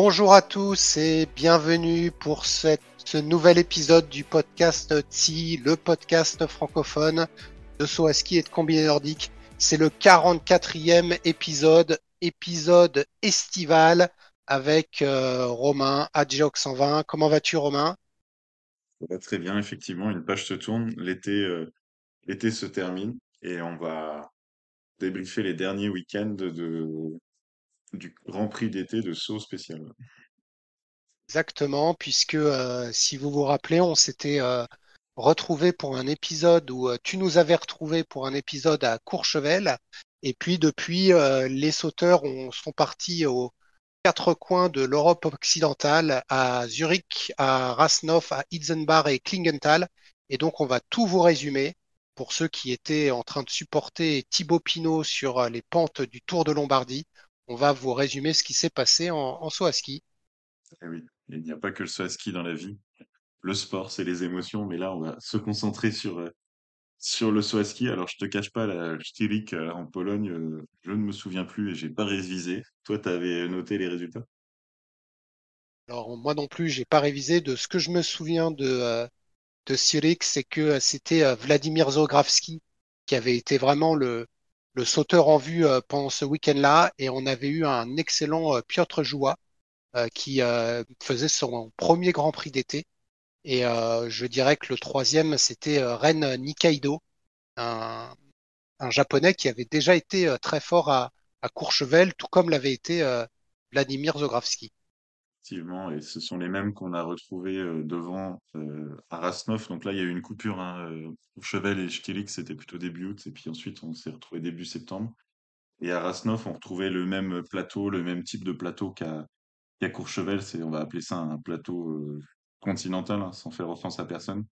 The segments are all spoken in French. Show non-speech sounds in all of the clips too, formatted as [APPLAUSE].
Bonjour à tous et bienvenue pour ce nouvel épisode du podcast TSI, le podcast francophone de Soaski et de Combiné Nordique. C'est le 44e épisode, épisode estival avec euh, Romain, Adjoc 120. Comment vas-tu Romain? Très bien, effectivement, une page se tourne, l'été euh, l'été se termine et on va débriefer les derniers week-ends de, du Grand Prix d'été de saut spécial. Exactement, puisque euh, si vous vous rappelez, on s'était euh, retrouvé pour un épisode où euh, tu nous avais retrouvé pour un épisode à Courchevel. Et puis depuis, les sauteurs ont, sont partis aux quatre coins de l'Europe occidentale, à Zurich, à Rasnov, à Itzenbach et Klingenthal. Et donc on va tout vous résumer pour ceux qui étaient en train de supporter Thibaut Pinot sur les pentes du Tour de Lombardie on va vous résumer ce qui s'est passé en, en saut à ski. Eh oui, il n'y a pas que le saut à ski dans la vie. Le sport, c'est les émotions, mais là, on va se concentrer sur, euh, sur le saut à ski. Alors, je te cache pas, la Stirik euh, en Pologne, euh, je ne me souviens plus et j'ai pas révisé. Toi, tu avais noté les résultats? Alors, moi non plus, j'ai pas révisé. De ce que je me souviens de, de Stirik, c'est que c'était Vladimir Zogravski qui avait été vraiment le, le sauteur en vue euh, pendant ce week-end-là et on avait eu un excellent euh, Piotr Joua euh, qui faisait son premier Grand Prix d'été. Et je dirais que le troisième, c'était Ren Nikaido, un, japonais qui avait déjà été très fort à, à Courchevel, tout comme l'avait été Vladimir Zogravski. Et ce sont les mêmes qu'on a retrouvés devant à Rasnov. Donc là, il y a eu une coupure. Hein, Chevel et Stilik, c'était plutôt début août, et puis ensuite, on s'est retrouvé début septembre. Et à Rasnov, on retrouvait le même plateau, le même type de plateau qu'à Courchevel. On va appeler ça un plateau continental, hein, sans faire offense à personne.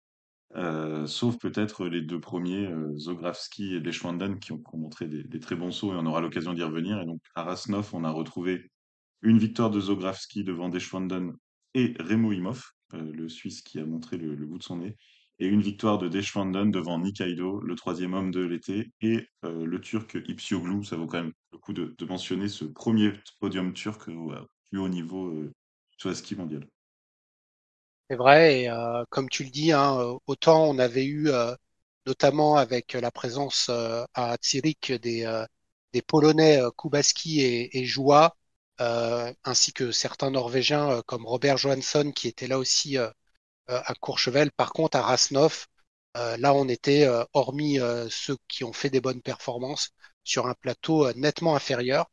sauf peut-être les deux premiers, Zogravski et Deschwanden, qui ont, montré des, des, très bons sauts, et on aura l'occasion d'y revenir. Et donc à Rasnov, on a retrouvé une victoire de Zogravski devant Deschwanden et Remo Imhoff, euh, le Suisse qui a montré le, bout de son nez. Et une victoire de Deschwanden devant Nikaido, le troisième homme de l'été, et euh, le Turc Ipsioglu. Ça vaut quand même le coup de, mentionner ce premier podium turc au plus haut niveau euh, sur ski mondial. C'est vrai, et comme tu le dis, hein, autant on avait eu, notamment avec la présence à Zurich des, Polonais Kubaski et, et Joua, ainsi que certains Norvégiens euh, comme Robert Johansson qui était là aussi euh, à Courchevel. Par contre, à Rasnov, là, on était, hormis ceux qui ont fait des bonnes performances, sur un plateau nettement inférieur,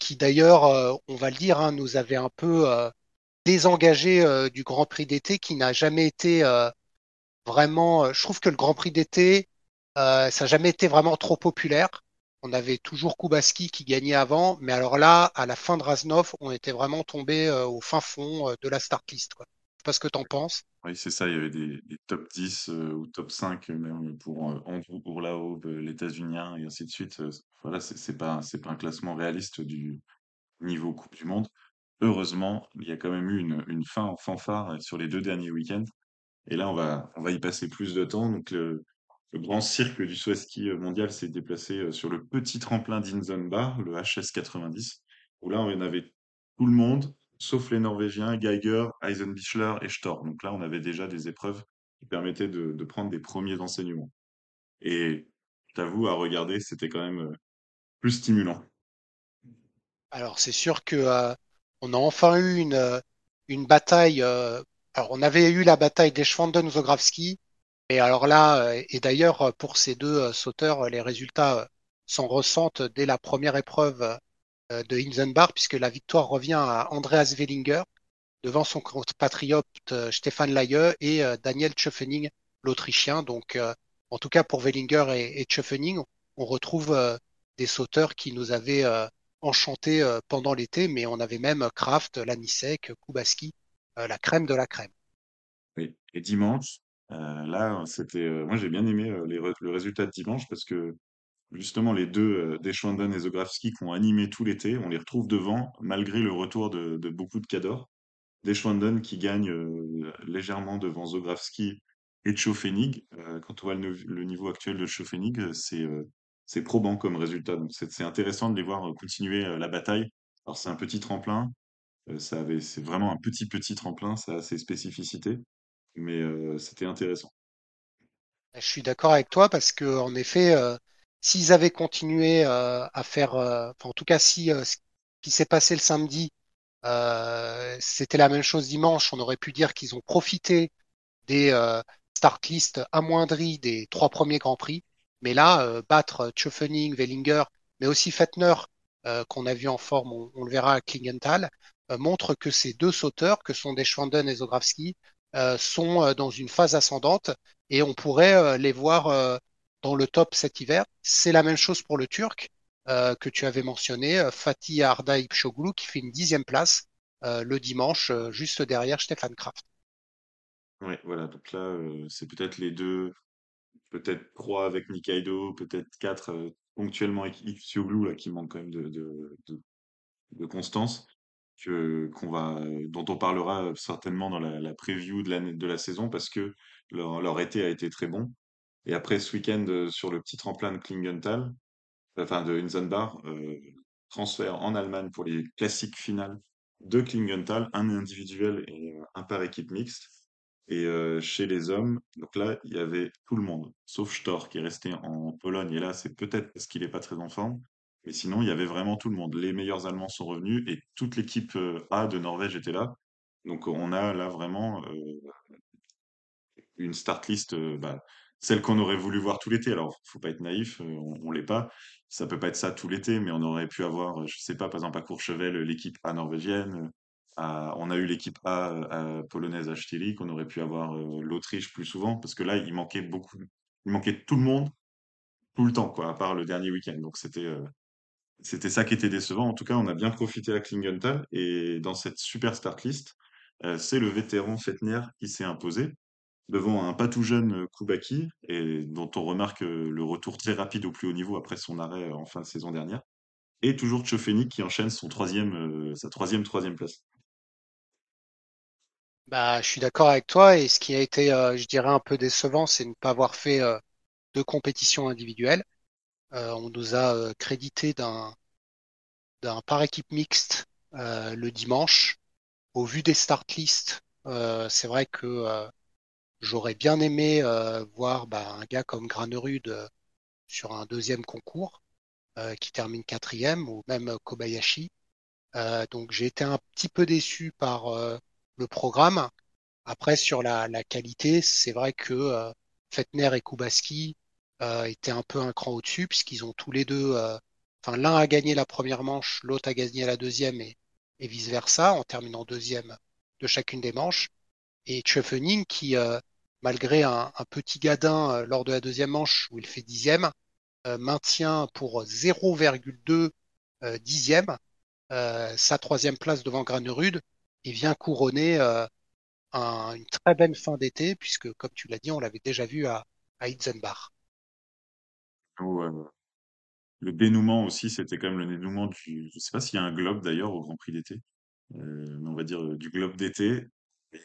qui d'ailleurs, on va le dire, hein, nous avait un peu désengagé du Grand Prix d'été, qui n'a jamais été vraiment. je trouve que le Grand Prix d'été, ça n'a jamais été vraiment trop populaire on avait toujours Kubaski qui gagnait avant, mais alors là, à la fin de Raznov, on était vraiment tombé euh, au fin fond euh, de la start list. Quoi. Sais pas ce que tu en penses. Oui, c'est ça, il y avait des, top 10 euh, ou top 5 même pour Andrew Bourlaub, l'états-unien et ainsi de suite. voilà, c'est pas, pas un classement réaliste du niveau Coupe du Monde. Heureusement, il y a quand même eu une, fin en fanfare sur les deux derniers week-ends. Et là, on va, y passer plus de temps. Donc, le grand cirque du saut ski euh, mondial s'est déplacé euh, sur le petit tremplin d'Inzenbar, le HS90, où là, on avait tout le monde, sauf les Norvégiens, Geiger, Eisenbichler et Storr. Donc là, on avait déjà des épreuves qui permettaient de, prendre des premiers enseignements. Et t'avoue, à regarder, c'était quand même euh, plus stimulant. Alors, c'est sûr que on a enfin eu une, une bataille. alors, on avait eu la bataille des Schwanden-Zogravski, et alors là, euh, et d'ailleurs, pour ces deux euh, sauteurs, les résultats euh, s'en ressentent dès la première épreuve de Hinsenbach, puisque la victoire revient à Andreas Wellinger devant son compatriote Stéphane Laye et Daniel Tschöfening, l'Autrichien. Donc, en tout cas, pour Wellinger et, et on retrouve des sauteurs qui nous avaient enchanté pendant l'été, mais on avait même Kraft, Lanisek, Kubaski, la crème de la crème. Oui. Et dimanche, là, c'était, moi j'ai bien aimé le résultat de dimanche parce que justement les deux, Deschwanden et Zografski qui ont animé tout l'été, on les retrouve devant malgré le retour de, beaucoup de cadors. Deschwanden qui gagne légèrement devant Zografski et Tchofenig. quand on voit le, niveau actuel de Tchofenig, c'est probant comme résultat. Donc c'est intéressant de les voir continuer la bataille. Alors c'est un petit tremplin, ça c'est vraiment un petit petit tremplin, ça a ses spécificités, mais c'était intéressant. Je suis d'accord avec toi parce que en effet, s'ils avaient continué à faire, en tout cas si ce qui s'est passé le samedi euh, c'était la même chose dimanche. On aurait pu dire qu'ils ont profité des euh, start list amoindris des trois premiers grands prix. Mais là, euh, battre Tschöfening, Wellinger, mais aussi Fettner, qu'on a vu en forme, on, le verra à Klingenthal, montre que ces deux sauteurs, que sont Deschwanden et Zografski, sont dans une phase ascendante et on pourrait les voir dans le top cet hiver. C'est la même chose pour le Turc. Euh, que tu avais mentionné, euh, Fatih Ardaï Pşoglu, qui fait une dixième place euh, le dimanche, juste derrière Stefan Kraft. Oui, voilà. Donc là, c'est peut-être les deux, peut-être trois avec Nikaido, peut-être quatre ponctuellement avec Pşoglu, là, qui manque quand même de, de, constance. Qu'on va, dont on parlera certainement dans la, la preview de la, saison parce que leur, été a été très bon. Et après ce week-end sur le petit tremplin de Klingenthal, enfin de Inzenbar, euh, transfert en Allemagne pour les classiques finales de Klingenthal, un individuel et un par équipe mixte. Et euh, chez les hommes, donc là, il y avait tout le monde, sauf Stor qui est resté en Pologne. Et là, c'est peut-être parce qu'il n'est pas très en forme. Mais sinon, il y avait vraiment tout le monde. Les meilleurs Allemands sont revenus et toute l'équipe euh, A de Norvège était là. Donc on a là vraiment une start list bah, celle qu'on aurait voulu voir tout l'été. Alors, faut pas être naïf, on, on l'est pas ça peut pas être ça tout l'été, mais on aurait pu avoir, je sais pas, par exemple à Courchevel, l'équipe A norvégienne. on a eu l'équipe A, polonaise à Stirik, on aurait pu avoir l'Autriche plus souvent, parce que là, il manquait beaucoup, il manquait tout le monde, tout le temps, quoi, à part le dernier week-end. Donc c'était c'était ça qui était décevant. En tout cas, on a bien profité à Klingenthal, et dans cette super start list, c'est le vétéran Fettner qui s'est imposé devant un pas tout jeune euh, Koubaki, et dont on remarque euh, le retour très rapide au plus haut niveau après son arrêt euh, en fin de saison dernière. Et toujours Tchofeni qui enchaîne sa troisième troisième place. Bah, je suis d'accord avec toi et ce qui a été, je dirais, un peu décevant, c'est ne pas avoir fait de compétition individuelle. On nous a crédité d'un d'un par équipe mixte le dimanche. Au vu des start lists, c'est vrai que J'aurais bien aimé euh, voir bah, un gars comme Granerud euh, sur un deuxième concours euh, qui termine quatrième ou même Kobayashi. donc j'ai été un petit peu déçu par le programme. Après sur la, la qualité, c'est vrai que Fettner et Kubaski étaient un peu un cran au-dessus puisqu'ils ont tous les deux, enfin l'un a gagné la première manche, l'autre a gagné la deuxième et, et vice versa en terminant deuxième de chacune des manches et Tschöfening qui, euh, malgré un, petit gadin euh, lors de la deuxième manche où il fait dixième, euh, maintient pour 0,2 dixième sa troisième place devant Granerud et vient couronner une très belle fin d'été puisque, comme tu l'as dit, on l'avait déjà vu à, à. Le dénouement aussi, c'était quand même le dénouement du. Je sais pas s'il y a un globe d'ailleurs au Grand Prix d'été, mais on va dire du globe d'été.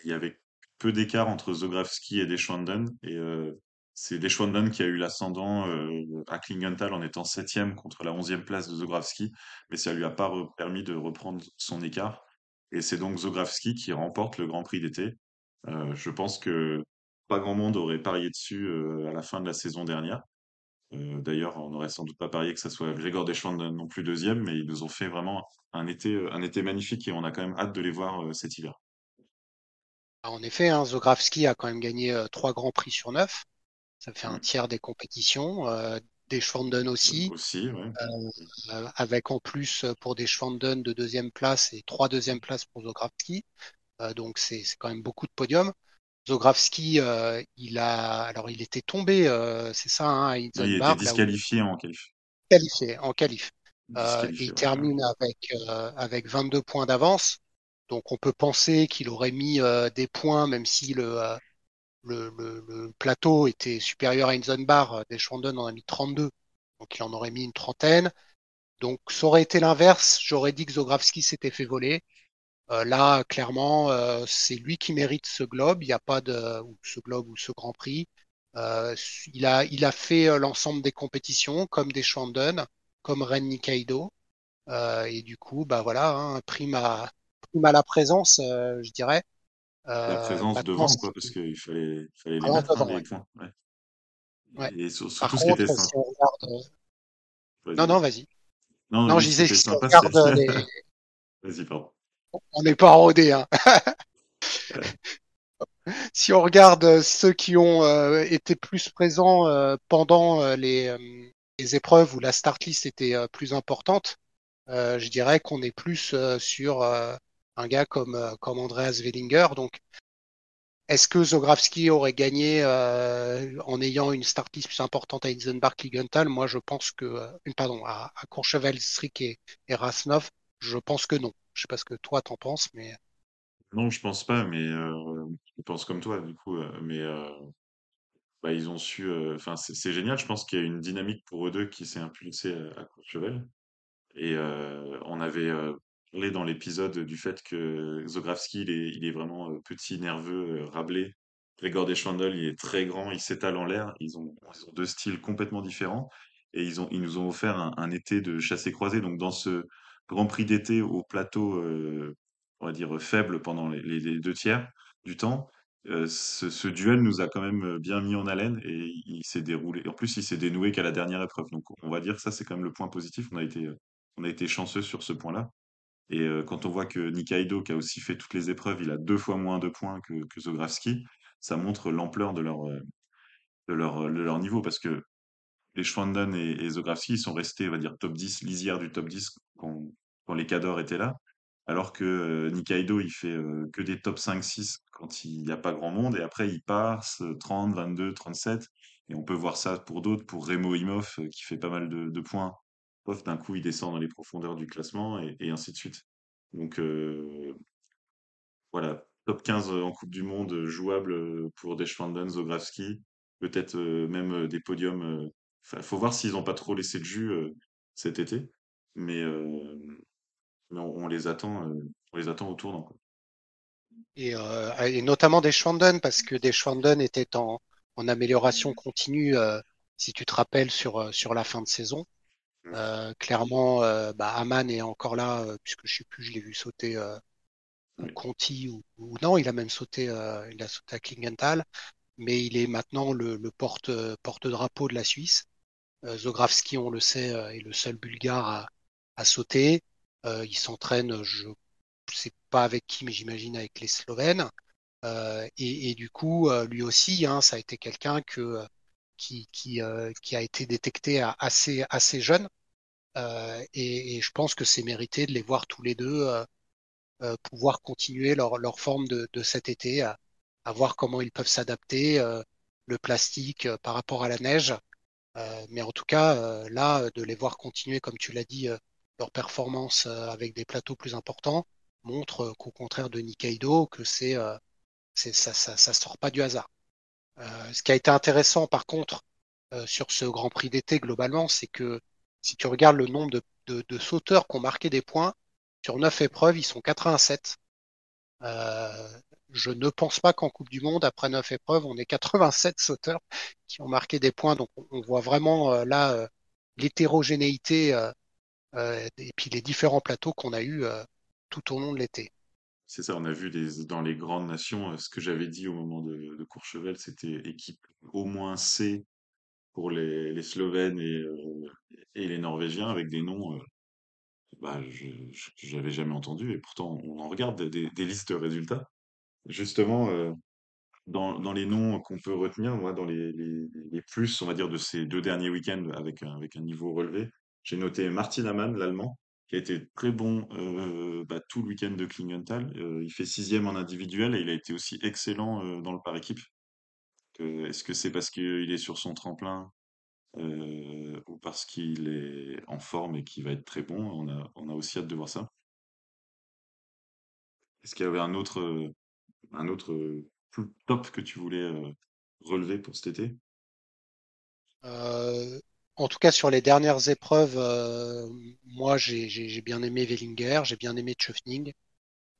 Il y avait peu d'écart entre Zografski et Deschwanden. Et euh, c'est Deschwanden qui a eu l'ascendant euh, à Klingenthal en étant septième contre la onzième place de Zografski, mais ça lui a pas permis de reprendre son écart. Et c'est donc Zografski qui remporte le Grand Prix d'été. Euh, je pense que pas grand monde aurait parié dessus à la fin de la saison dernière. D'ailleurs, on n'aurait sans doute pas parié que ça soit Gregor Deschwanden non plus deuxième, mais ils nous ont fait vraiment un été, un été magnifique et on a quand même hâte de les voir cet hiver. En effet, hein, Zografski a quand même gagné euh, trois grands prix sur neuf. Ça fait un mm. tiers des compétitions. Euh, des Schwanden aussi. Aussi, ouais. euh, avec en plus euh, pour des Schwanden de deuxième place et trois deuxième places pour Zografski. Euh, donc c'est quand même beaucoup de podiums. Zografski, il a, alors il était tombé, c'est ça, hein, Il a été disqualifié en qualif. Qualifié en qualif. Euh, il ouais. termine avec, euh, avec 22 points d'avance. Donc on peut penser qu'il aurait mis euh, des points, même si le, euh, le, le, le plateau était supérieur à Inzenbar. Deschwanden en a mis 32. Donc il en aurait mis une trentaine. Donc ça aurait été l'inverse. J'aurais dit que Zografski s'était fait voler. Euh, là, clairement, euh, c'est lui qui mérite ce globe. Il n'y a pas de ou ce globe ou ce Grand Prix. Euh, il a il a fait euh, l'ensemble des compétitions comme des Schwanden, comme Ren Nikaido. Euh, et du coup, bah voilà, hein, prime à prime à la présence, euh, je dirais. La présence devant, quoi, parce qu'il fallait, fallait les Vraiment mettre, hein, devant, ouais. points. Ouais. Ouais. Et sur- ce qui était si regarde, non non, vas-y. Non, Non, je disais si on regarde les, [LAUGHS] Vas-y, pardon. On n'est pas rodé, hein. [LAUGHS] Si on regarde euh, ceux qui ont euh, été plus présents euh, pendant les, épreuves où la start list était plus importante, je dirais qu'on est plus sur un gars comme, comme Andreas Wellinger. Donc, est-ce que Zografski aurait gagné en ayant une start list plus importante à Eisenbach Kligenthal Moi, je pense que, pardon, à, à Courchevel, Strick et, et Rasnov, je pense que non. Je sais pas ce que toi t'en penses, mais Non, je pense pas, mais euh, je pense comme toi, du coup. euh, mais euh, bah, ils ont su. euh, Enfin, c'est génial. Je pense qu'il y a une dynamique pour eux deux qui s'est impulsée à, à Courchevel. Et on avait parlé dans l'épisode du fait que Zografski, il est, vraiment petit, nerveux, rablé. Grégor Deschwindel, il est très grand, il s'étale en l'air. Ils ont, ils ont deux styles complètement différents. Et ils ont, ils nous ont offert un, un été de chassé-croisé. Donc, dans ce Grand Prix d'été au plateau, euh, on va dire, faible pendant les, deux tiers du temps, euh, ce, duel nous a quand même bien mis en haleine et il, s'est déroulé. En plus, il s'est dénoué qu'à la dernière épreuve. Donc, on va dire que ça, c'est quand même le point positif. On a été, euh, on a été chanceux sur ce point-là. Et euh, quand on voit que Nikaido, qui a aussi fait toutes les épreuves, il a deux fois moins de points que, que Zografski, ça montre l'ampleur de leur, euh, de leur, de leur niveau. Parce que les Schwanden et, et Zografski, ils sont restés, on va dire, top 10, lisière du top 10 quand, quand les cadors étaient là. Alors que Nikaido, il fait que des top 5-6 quand il n'y a pas grand monde. Et après, il euh, 30, 22, 37. Et on peut voir ça pour d'autres, pour Remo Imhoff, qui fait pas mal de, points. Pof, d'un coup, il descend dans les profondeurs du classement et, ainsi de suite. Donc voilà, top 15 en Coupe du Monde, jouable pour Deschwanden, Zografski. Peut-être même des podiums. Enfin, faut voir s'ils n'ont pas trop laissé de jus cet été. Mais, mais on, on les attend, euh, on les attend au tournant. quoi. et, euh, et notamment des Schwanden parce que des Schwanden était en, en amélioration continue. euh, si tu te rappelles sur sur la fin de saison, Euh, clairement, euh, bah, Aman est encore là euh, puisque je sais plus, je l'ai vu sauter Oui. Conti ou, ou non, il a même sauté, il a sauté à Klingenthal, mais il est maintenant le, le porte porte-drapeau de la Suisse. Zografski, on le sait, est le seul Bulgare à, à sauter. Euh, il s'entraîne, je sais pas avec qui, mais j'imagine avec les Slovènes. Euh, et, et du coup, euh, lui aussi, hein, ça a été quelqu'un que euh, qui qui, euh, qui a été détecté à assez assez jeune. Et, et je pense que c'est mérité de les voir tous les deux pouvoir continuer leur leur forme de, de cet été, à, à voir comment ils peuvent s'adapter, le plastique par rapport à la neige. Euh, mais en tout cas, euh, là, de les voir continuer, comme tu l'as dit, euh, leur performance euh, avec des plateaux plus importants montre euh, qu'au contraire de Nikaido, que c'est, euh, c'est ça, ça, ça sort pas du hasard. Euh, ce qui a été intéressant, par contre, euh, sur ce Grand Prix d'été globalement, c'est que si tu regardes le nombre de, de, de sauteurs qui ont marqué des points sur neuf épreuves, ils sont 87. Euh, je ne pense pas qu'en Coupe du Monde, après neuf épreuves, on ait 87 sauteurs qui ont marqué des points. Donc on, voit vraiment là l'hétérogénéité et puis les différents plateaux qu'on a eus euh, tout au long de l'été. C'est ça, on a vu dans les grandes nations, euh, ce que j'avais dit au moment de, Courchevel, c'était équipe au moins C pour les, Slovènes et, euh, les Norvégiens avec des noms euh, bah, je j'avais jamais entendus et pourtant on en regarde des, listes de résultats. Justement, euh, dans, les noms qu'on peut retenir, dans les, plus, on va dire, de ces deux derniers week-ends avec un niveau relevé, j'ai noté Martin Amann, l'Allemand, qui a été très bon euh, bah, tout le week-end de Klingenthal. Euh, il fait sixième en individuel et il a été aussi excellent euh, dans le par équipe. Est-ce que c'est parce qu'il est sur son tremplin ou parce qu'il est en forme et qu'il va être très bon? On a, on a aussi hâte de voir ça. Est-ce qu'il y avait un autre, un autre top que tu voulais relever pour cet été? En tout cas, sur les dernières épreuves, euh, moi, j'ai bien aimé Wellinger, j'ai bien aimé Tschöfning.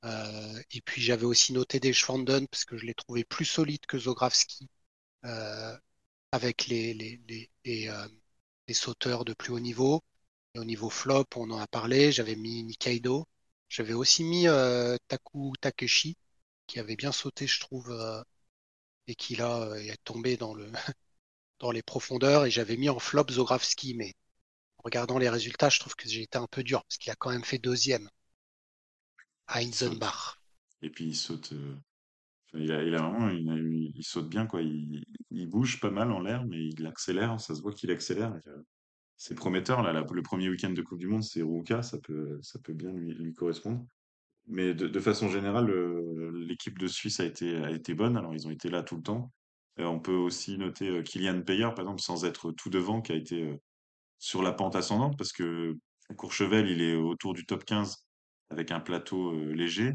Euh, et puis, j'avais aussi noté des Schwanden parce que je l'ai trouvé plus solide que Zografski euh, avec les, les, les, euh, les sauteurs de plus haut niveau. Et au niveau flop, on en a parlé. J'avais mis Nikaido. J'avais aussi mis euh, Taku Takeshi, qui avait bien sauté, je trouve, euh, et qui là est tombé dans le [LAUGHS] dans les profondeurs. Et j'avais mis en flop Zografski, mais en regardant les résultats, je trouve que j'ai été un peu dur parce qu'il a quand même fait deuxième à. Hinsenbach. Et puis il saute. euh, enfin, il a, il a vraiment, il saute bien quoi. Il, il bouge pas mal en l'air, mais il accélère. Ça se voit qu'il accélère. Euh, C'est prometteur là. la- le premier week-end de Coupe du Monde, c'est Ruka. Ça peut, ça peut bien lui, lui correspondre. Mais de, de façon générale, le- l'équipe de Suisse a été, a été bonne. Alors, ils ont été là tout le temps. Euh, on peut aussi noter euh, Kylian Payer, par exemple, sans être tout devant, qui a été euh, sur la pente ascendante, parce que Courchevel, il est autour du top 15 avec un plateau léger.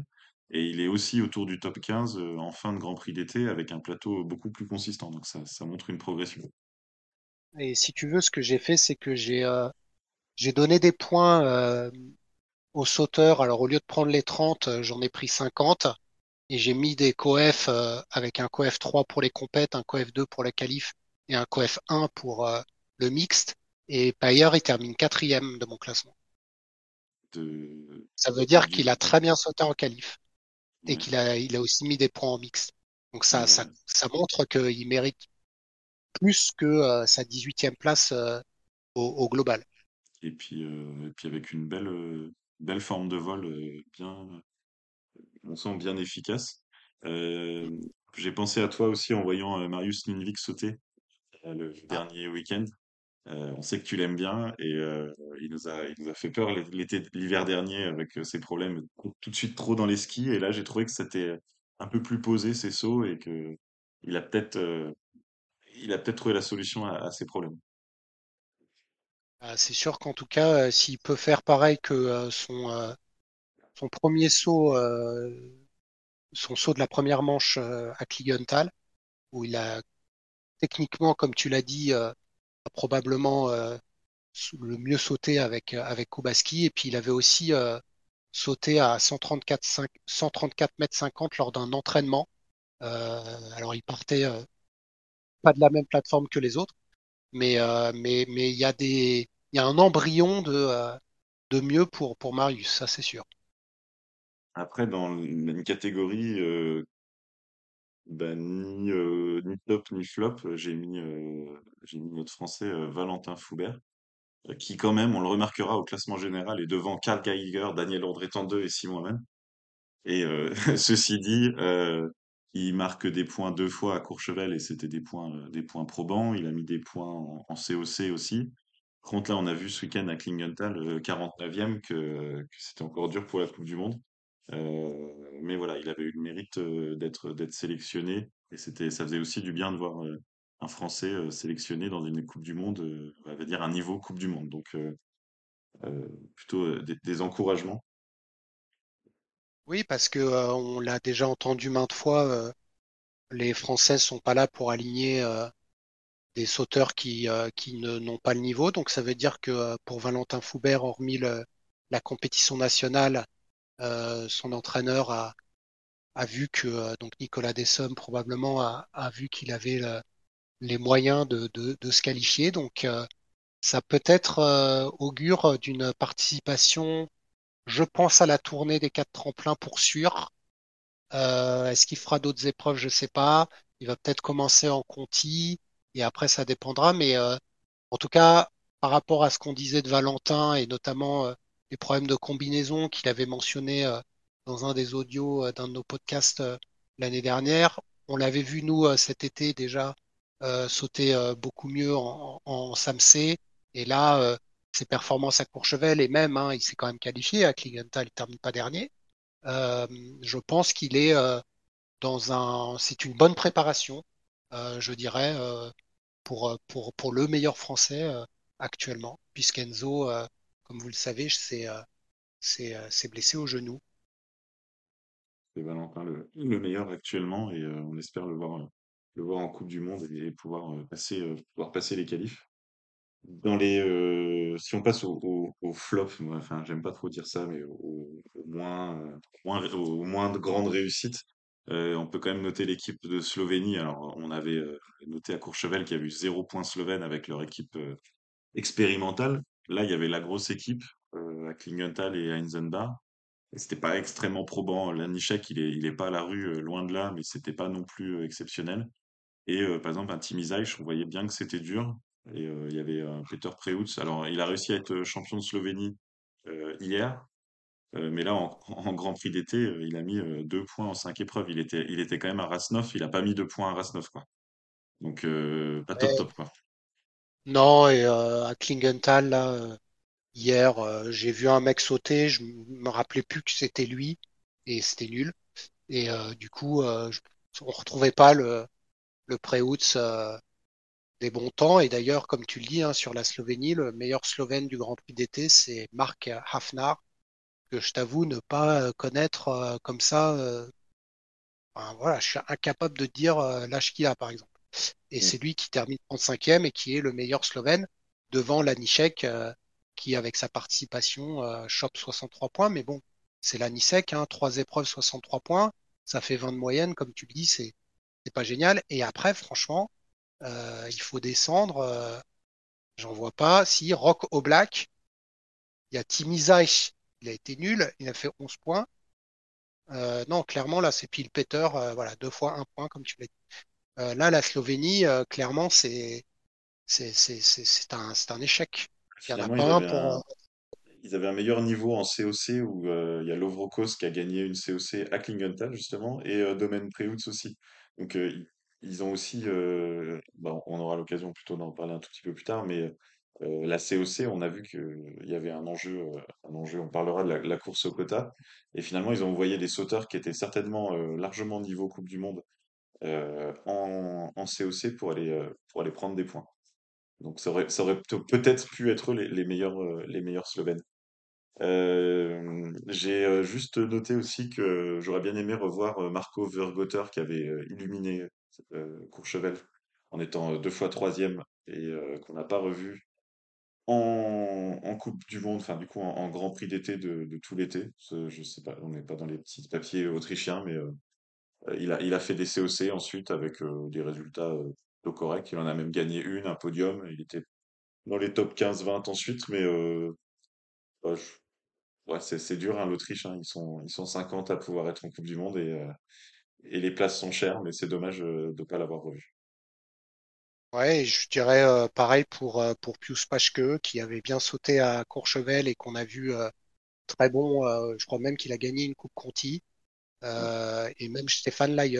Et il est aussi autour du top 15 euh, en fin de Grand Prix d'été avec un plateau beaucoup plus consistant. Donc, ça, ça montre une progression. Et si tu veux, ce que j'ai fait, c'est que j'ai donné des points aux sauteurs. Alors au lieu de prendre les 30, euh, j'en ai pris 50 et j'ai mis des coef euh, avec un coef 3 pour les compètes, un coef 2 pour la qualif et un coef 1 pour euh, le mixte. Et Payer, il termine quatrième de mon classement. De, Ça veut dire qu'il a très bien sauté en qualif et ouais, qu'il a, il a aussi mis des points en mixte. Donc ça, ça, ouais. ça montre qu'il mérite plus que euh, sa 18e place euh, au, au global. Et puis, euh, et puis avec une belle, belle forme de vol, bien, on sent bien efficace. Euh, j'ai pensé à toi aussi en voyant Marius Lundvik sauter euh, le Ah, dernier week-end. Euh, on sait que tu l'aimes bien et euh, il nous a, il nous a fait peur l'été, l'hiver dernier avec ses problèmes tout de suite trop dans les skis. Et là, j'ai trouvé que c'était un peu plus posé ses sauts et que il a peut-être, euh, il a peut-être trouvé la solution à, à ses problèmes. ah, c'est sûr qu'en tout cas, s'il peut faire pareil que son, son premier saut, euh, son saut de la première manche euh, à Kligenthal, où il a techniquement, comme tu l'as dit, euh, probablement le mieux sauté avec, avec Kubaski, et puis il avait aussi sauté à 134, 5 134 mètres 50 lors d'un entraînement. Euh, alors il partait euh, pas de la même plateforme que les autres, mais euh, mais mais il y a des il y a un embryon de de mieux pour pour Marius, ça c'est sûr. Après, dans une catégorie bah, ni, top ni flop, j'ai mis, notre Français Valentin Foubert, qui quand même, on le remarquera au classement général, est devant Karl Geiger, Daniel André Tandeux et Simon Hamann. Et [LAUGHS] ceci dit, il marque des points deux fois à Courchevel et c'était des points, des points probants. Il a mis des points en, COC aussi. Par contre, là, on a vu ce week-end à Klingenthal, euh, 49e, que, que c'était encore dur pour la Coupe du Monde. Euh, mais voilà, il avait eu le mérite euh, d'être sélectionné et c'était, ça faisait aussi du bien de voir euh, un Français sélectionné dans une Coupe du Monde, on va dire un niveau Coupe du Monde. Donc plutôt des, encouragements. Oui, parce que on l'a déjà entendu maintes fois, les Français sont pas là pour aligner des sauteurs qui qui n'ont pas le niveau. Donc ça veut dire que pour Valentin Foubert, hormis la compétition nationale, son entraîneur a vu que euh, donc Nicolas Dessommes probablement a, vu qu'il avait le- les moyens de, se qualifier. Donc euh, ça peut être euh, augure d'une participation, je pense à la tournée des quatre tremplins pour sûr. Euh, est-ce qu'il fera d'autres épreuves? Je sais pas. Il va peut-être commencer en Conti et après ça dépendra. Mais euh, en tout cas, par rapport à ce qu'on disait de Valentin et notamment euh, les problèmes de combinaison qu'il avait mentionné euh, dans un des audios euh, d'un de nos podcasts euh, l'année dernière, on l'avait vu nous cet été déjà sauter beaucoup mieux en, en, SAMC. Et là, ses performances à Courchevel et même, hein, il s'est quand même qualifié à Kligenthal, il termine pas dernier. Je pense qu'il est dans un, c'est une bonne préparation, je dirais, pour, pour, pour le meilleur français actuellement, puisqu'Enzo, comme vous le savez, c'est euh, euh, c'est blessé au genou. C'est Valentin le, le meilleur actuellement et euh, on espère le voir, le voir en Coupe du Monde et, pouvoir passer, pouvoir passer les qualifs. Dans les, si on passe au, flop, enfin, j'aime pas trop dire ça, mais au, moins, au moins de grandes réussites, on peut quand même noter l'équipe de Slovénie. Alors, on avait noté à Courchevel qu'il y avait eu zéro point slovène avec leur équipe expérimentale. Là, il y avait la grosse équipe euh, à Klingenthal et à Inzenbar. Et C'était pas extrêmement probant. Lanišek, il est, il est pas à la rue, euh, loin de là, mais c'était pas non plus euh, exceptionnel. Et euh, par exemple, un Izaj, on voyait bien que c'était dur. Et euh, il y avait euh, Peter Preutz. Alors, il a réussi à être champion de Slovénie hier, mais là, en, en Grand Prix d'été, il a mis deux points en cinq épreuves. Il était, il était quand même à Rasnov. Il a pas mis deux points à Rasnov, quoi. Donc, pas top Ouais. top, quoi. Non, et euh, à Klingenthal, là, euh, hier, euh, j'ai vu un mec sauter, je me rappelais plus que c'était lui, et c'était nul. Et euh, du coup, euh, je- on retrouvait pas le, le euh, des bons temps. Et d'ailleurs, comme tu le dis, hein, sur la Slovénie, le meilleur Slovène du Grand Prix d'été, c'est Mark Hafnar, que je t'avoue ne pas connaître comme ça. enfin, voilà, je suis incapable de dire l'âge qu'il a, par exemple. Et Mm. c'est lui qui termine 35e et qui est le meilleur Slovène devant Lanišek, euh, qui, avec sa participation, euh, chope 63 points. Mais bon, c'est Lanišek, hein, trois épreuves, 63 points. Ça fait 20 de moyenne, comme tu le dis, c'est pas génial. Et après, franchement, euh, il faut descendre. euh, j'en vois pas. Si, Rock Oblak, il y a Timi Zajc, il a été nul, il a fait 11 points. Euh, non, clairement, là, c'est Pile Peter, euh, voilà, deux fois un point, comme tu l'as dit. Euh, là, la Slovénie, euh, clairement, c'est c'est c'est c'est c'est un c'est un échec. Il y en a pas un pour. un, ils avaient un meilleur niveau en COC où euh, il y a Lovrokos qui a gagné une COC à Klingenthal justement et Domen Preutz aussi. Donc ils, ont aussi, bon, on aura l'occasion plutôt d'en parler un tout petit peu plus tard, mais euh, la COC, on a vu qu'il y avait un enjeu, euh, un enjeu, on parlera de la, la course au quota et finalement ils ont envoyé des sauteurs qui étaient certainement largement niveau Coupe du Monde en, en COC pour aller, euh, pour aller prendre des points. Donc ça aurait, ça aurait peut- peut-être pu être les, les meilleurs, euh, les meilleurs Slovènes. Euh, j'ai euh, juste noté aussi que j'aurais bien aimé revoir euh, Marco Vergoter qui avait euh, illuminé euh, Courchevel en étant euh, deux fois troisième et euh, qu'on n'a pas revu en, Coupe du Monde, enfin du coup en, Grand Prix d'été de, de tout l'été. Je sais pas, on n'est pas dans les petits papiers autrichiens, mais euh, il a, il a fait des COC ensuite avec euh, des résultats euh, plutôt corrects. Il en a même gagné une, un podium. Il était dans les top 15-20 ensuite, mais euh, bah, c'est dur, hein, l'Autriche, hein, ils sont, ils sont 50 à pouvoir être en Coupe du Monde et, euh, les places sont chères, mais c'est dommage euh, de ne pas l'avoir revu. Ouais, je dirais euh, pareil pour euh, Pius Paschke qui avait bien sauté à Courchevel et qu'on a vu euh, très bon. euh, je crois même qu'il a gagné une Coupe Conti. Euh, et même Stéphane Laie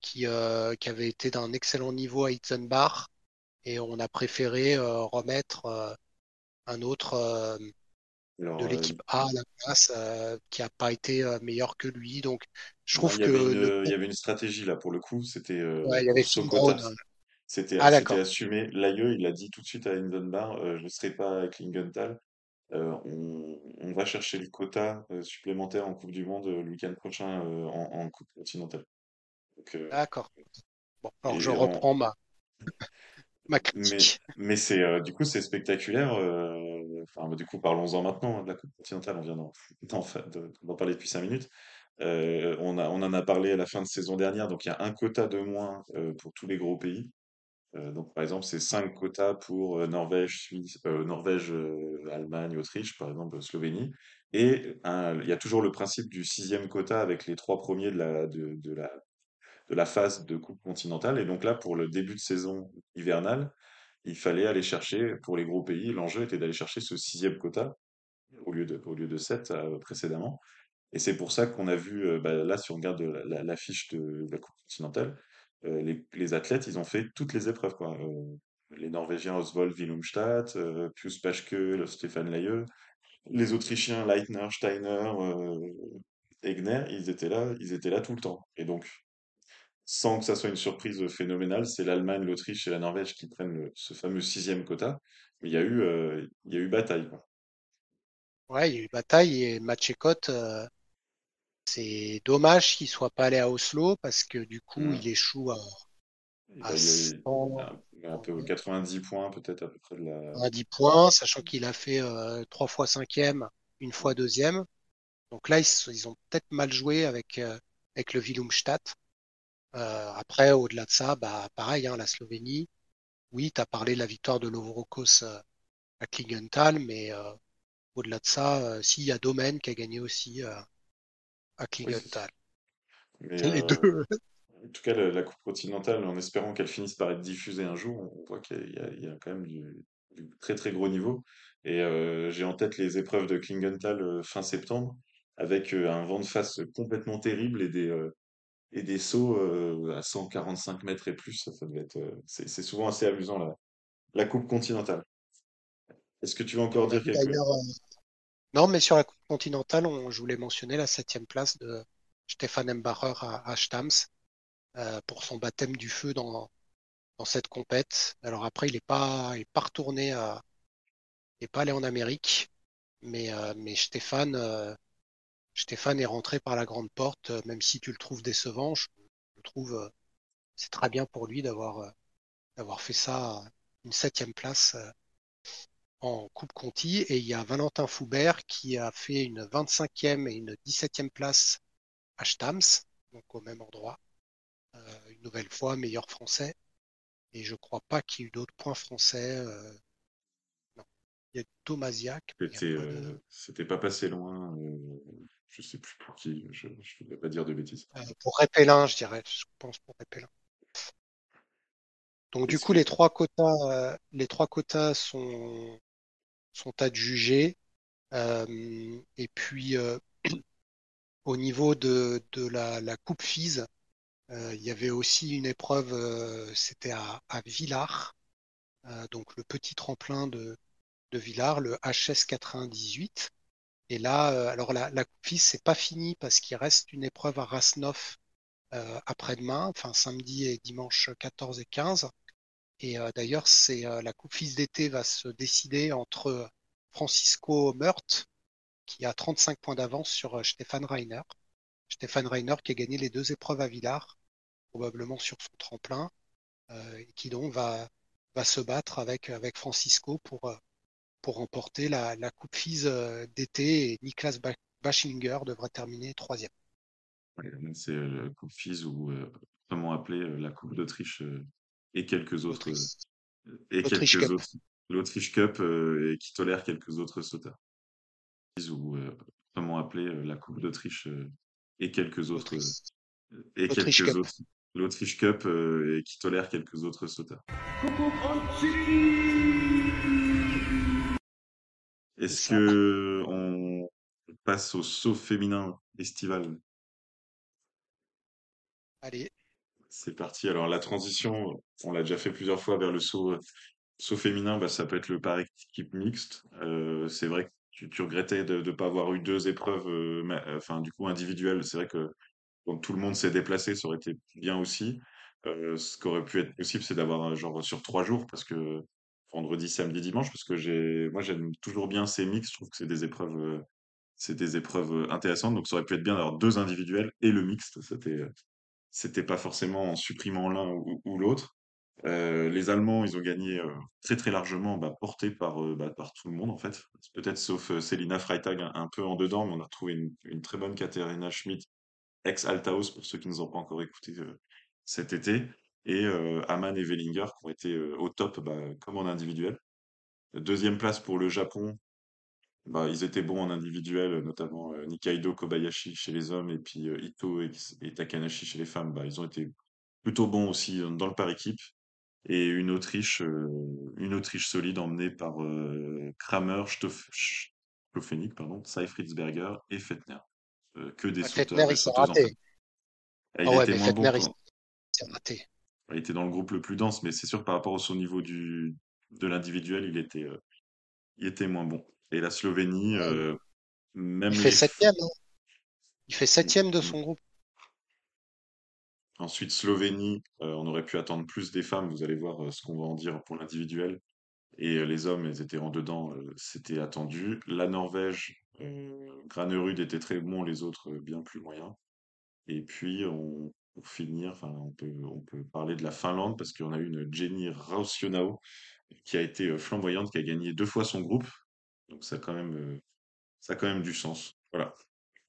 qui euh, qui avait été d'un excellent niveau à Itzenbach et on a préféré euh, remettre euh, un autre. de l'équipe A à la place qui a pas été meilleur que lui. Donc, je non, trouve il y avait une, le, il y avait une stratégie là pour le coup, c'était ouais, il y avait. C'était, Ah, assumé. Layeux, il a dit tout de suite à Hindenburg, euh, je ne serai pas à Klingenthal. Euh, on, on va chercher le quota euh, supplémentaire en Coupe du Monde euh, le week-end prochain en, en Coupe continentale. D'accord. Bon, alors je on, reprends ma, [LAUGHS] ma Mais, critique. mais c'est euh, du coup c'est spectaculaire. euh, Enfin, du coup, parlons-en maintenant hein, de la Coupe continentale. On vient [LAUGHS] d'en parler depuis cinq minutes. Euh, on a, on en a parlé à la fin de saison dernière. Donc il y a un quota de moins pour tous les gros pays. Euh, donc par exemple, c'est cinq quotas pour euh, Norvège, Suisse, euh, Norvège, Allemagne, Autriche, par exemple Slovénie. Et il y a toujours le principe du sixième quota avec les trois premiers de la, de, la, de la phase de Coupe continentale. Et donc là, pour le début de saison hivernale il fallait aller chercher, pour les gros pays, l'enjeu était d'aller chercher ce sixième quota au lieu de, au lieu de sept précédemment. Et c'est pour ça qu'on a vu, bah, là, si on regarde la, la- l'affiche de, la Coupe continentale, les, les athlètes, ils ont fait toutes les épreuves, quoi. Euh, les Norvégiens Oswald Willumstad, euh, Pius Paschke, Stéphane Layeux, les Autrichiens Leitner, Steiner, euh, Egner, ils étaient là, ils étaient là tout le temps. Et donc, sans que ça soit une surprise phénoménale, c'est l'Allemagne, l'Autriche et la Norvège qui prennent ce fameux sixième quota. il y a eu, euh, il y a eu bataille. Quoi. Ouais, il y a eu bataille et Matchekot, euh, c'est dommage qu'il soit pas allé à Oslo parce que du coup, Mm. il échoue à, Il à a, il a- 100, il a un peu 90 points peut-être à peu près de la. à 10 points, sachant qu'il a fait euh, trois fois cinquième, une fois deuxième. Donc là, ils, ont peut-être mal joué avec, euh, avec le Willumstadt. Euh, après, au-delà de ça, bah, pareil, hein, la Slovénie. Oui, tu as parlé de la victoire de Lovorokos euh, à Klingenthal, mais euh, au-delà de ça, euh, si, il y a Domen qui a gagné aussi euh, à. Klingenthal. Les euh, deux. en tout cas, la, la Coupe continentale, en espérant qu'elle finisse par être diffusée un jour, on voit qu'il y a, il y a quand même du, du très très gros niveau. Et euh, j'ai en tête les épreuves de Klingenthal euh, fin septembre, avec un vent de face complètement terrible et des, et des sauts à 145 mètres et plus. Ça, ça être, c'est c'est souvent assez amusant la, la Coupe continentale. Est-ce que tu veux encore a dire quelque euh, non, mais sur la continentale, on, je voulais mentionner la septième place de Stefan Embacher à, à Stams euh, pour son baptême du feu dans, dans cette compète. Alors après, il n'est pas, est pas retourné à, il est pas allé en Amérique, mais, euh, mais Stéphane, euh, Stéphane est rentré par la grande porte, même si tu le trouves décevant, je, je trouve c'est très bien pour lui d'avoir d'avoir fait ça une septième place en Coupe Conti. Et il y a Valentin Foubert qui a fait une 25e et une 17e place à Stams, donc au même endroit. Euh, une nouvelle fois, meilleur français. Et je crois pas qu'il y ait eu d'autres points français. euh, non. Il y a Tomasiak, C'était euh, de... c'était pas passé loin. je sais plus pour qui. Je ne voudrais pas dire de bêtises. pour Répélin, je dirais. Je pense pour Répélin. Donc du coup, les trois quotas, les trois quotas sont, sont adjugés. Euh, et puis, euh, [CLEARS THROAT] au niveau de, la, Coupe FIS, euh, il y avait aussi une épreuve, c'était à, Villars, donc le petit tremplin de, Villars, le HS 98. Et là, alors la, Coupe FIS, c'est pas fini parce qu'il reste une épreuve à Rasnov après-demain, enfin samedi et dimanche 14 et 15. Et euh, d'ailleurs, c'est euh, la Coupe FIS d'été va se décider entre Francisco Meurt, qui a 35 points d'avance sur euh, Stéphane Reiner. Stéphane Reiner qui a gagné les deux épreuves à Villars, probablement sur son tremplin, euh, et qui donc va, va se battre avec, avec Francisco pour, euh, pour remporter la, Coupe FIS euh, d'été. Et Niklas Ba- Bachlinger devrait terminer troisième. C'est euh, la Coupe FIS ou euh, comment appeler euh, la Coupe d'Autriche euh, et quelques autres et l'Autriche quelques Cup. autres l'Autriche Cup euh, et qui tolère quelques autres sauteurs. Ou euh, comment appeler euh, la Coupe d'Autriche euh, et quelques autres L'Autriche euh, et l'Autriche quelques Cup. autres l'Autriche Cup euh, et qui tolère quelques autres sauteurs. Est-ce que on passe au saut féminin estival? Allez, C'est parti. Alors la transition, on l'a déjà fait plusieurs fois vers le saut, euh, saut féminin, bah, ça peut être le par équipe mixte. Euh, c'est vrai que tu, regrettais de ne pas avoir eu deux épreuves, euh, du coup individuelles. C'est vrai que donc tout le monde s'est déplacé, ça aurait été bien aussi. Ce qui aurait pu être possible, c'est d'avoir genre sur trois jours, parce que vendredi, samedi, dimanche, parce que j'ai, moi j'aime toujours bien ces mix. Je trouve que c'est des épreuves, c'est des intéressantes. Donc ça aurait pu être bien d'avoir deux individuels et le mixte. C'était c'était pas forcément en supprimant l'un ou, l'autre. Euh, les Allemands, ils ont gagné euh, très très largement, bah, portés par, euh, bah, par tout le monde en fait. Peut-être sauf Selina Freitag un, peu en dedans, mais on a retrouvé une, très bonne Katerina Schmidt, ex-Althaus, pour ceux qui ne nous ont pas encore écouté cet été. Et Hamann et Wellinger qui ont été au top, bah, comme en individuel. Deuxième place pour le Japon, bah, ils étaient bons en individuel, notamment euh, Nikaido Kobayashi chez les hommes et puis euh, Ito et, et Takanashi chez les femmes. Bah, ils ont été plutôt bons aussi euh, dans le par équipe. Et une Autriche, euh, une Autriche solide emmenée par Kramer, Stoff, Stoffenig, pardon, Seifritzberger et Fettner. Que des Ah, sauteurs Fettner, et il s'est sauteuses en fait. raté. Ah il ouais, était mais moins bon Fettner, il s'est raté. il était dans le groupe le plus dense, mais c'est sûr par rapport au son niveau du, de l'individuel, il était, il était moins bon. Et la Slovénie, Ouais, euh, même il fait les, septième. hein. Il fait Mm, septième de son groupe. Ensuite, Slovénie, euh, on aurait pu attendre plus des femmes. Vous allez voir euh, ce qu'on va en dire pour l'individuel. Et les hommes, ils étaient en dedans, c'était attendu. La Norvège, Granerud était très bon, les autres bien plus moyens. Et puis, on, pour finir, on peut, on peut parler de la Finlande parce qu'on a eu une Jenny Raussionau qui a été flamboyante, qui a gagné deux fois son groupe. Donc ça a quand même, ça a quand même du sens. Voilà.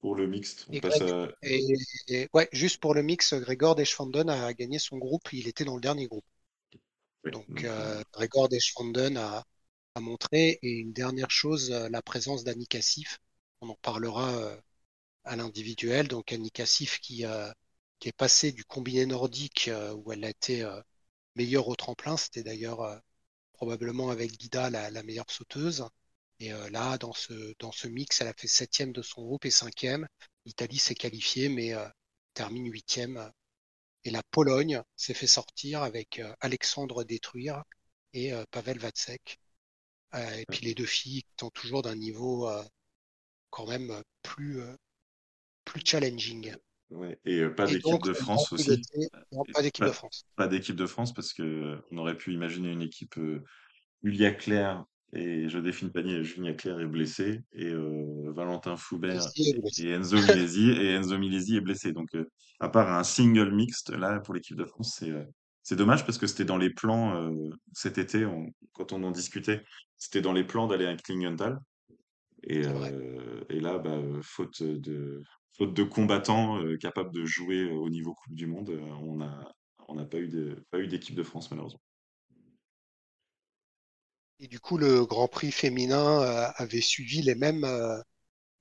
Pour le mixte, on Et, passe Greg- à... et- et- ouais, juste pour le mix, Gregor Deschwanden a gagné son groupe. Il était dans le dernier groupe. oui, Donc, donc, euh, Gregor Deschwanden a, a montré. Et une dernière chose, euh, la présence d'Annie Cassif. On en parlera euh, à l'individuel. Donc, Annie Cassif qui, euh, qui est passée du combiné nordique euh, où elle a été euh, meilleure au tremplin. C'était d'ailleurs euh, probablement avec Guida la, la meilleure sauteuse. Et euh, là, dans ce, dans ce mix, elle a fait septième de son groupe et cinquième. L'Italie s'est qualifiée, mais euh, termine huitième. Et la Pologne s'est fait sortir avec euh, Alexandre Détruire et Pavel Vatsek. Et puis les deux filles étant toujours d'un niveau quand même plus, plus challenging. ouais. Et pas d'équipe de France aussi. non, pas d'équipe de France. pas d'équipe de France parce que on aurait pu imaginer une équipe euh, Julia Claire et Joséphine Panier et Julia Claire est blessée et euh, Valentin Foubert et, blessé. et Enzo Milesi et Enzo Milesi est blessé. Donc euh, à part un single mixte là pour l'équipe de France, c'est euh, c'est dommage parce que c'était dans les plans cet été on- quand on en discutait, c'était dans les plans d'aller à Klingenthal et, et là bah, faute de faute de combattants capables de jouer au niveau Coupe du Monde, on a on n'a pas eu de pas eu d'équipe de France malheureusement. Et du coup, le Grand Prix féminin euh, avait suivi les mêmes euh,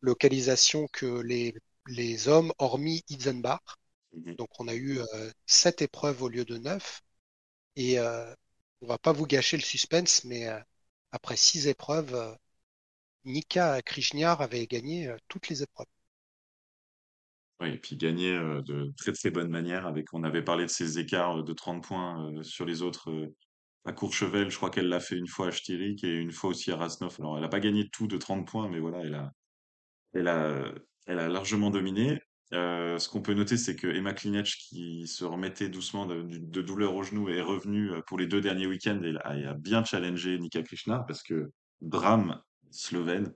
localisations que les, les hommes, hormis Itzenbach. Mhm. Donc, on a eu euh, sept épreuves au lieu de neuf. Et on va pas vous gâcher le suspense, mais après six épreuves, Nika Krishniar avait gagné toutes les épreuves. Oui, et puis euh, de très très bonne manière avec, on avait parlé de ces écarts de 30 points sur les autres. À Courchevel, je crois qu'elle l'a fait une fois à Stirik et une fois aussi à Rasnov. Alors, elle n'a pas gagné tout de 30 points, mais voilà, elle a, elle a, elle a largement dominé. Euh, ce qu'on peut noter, c'est que Emma Klinec, qui se remettait doucement de, douleur au genou, est revenue euh, pour les deux derniers week-ends et a, bien challengé Nika Krishnar parce que drame slovène,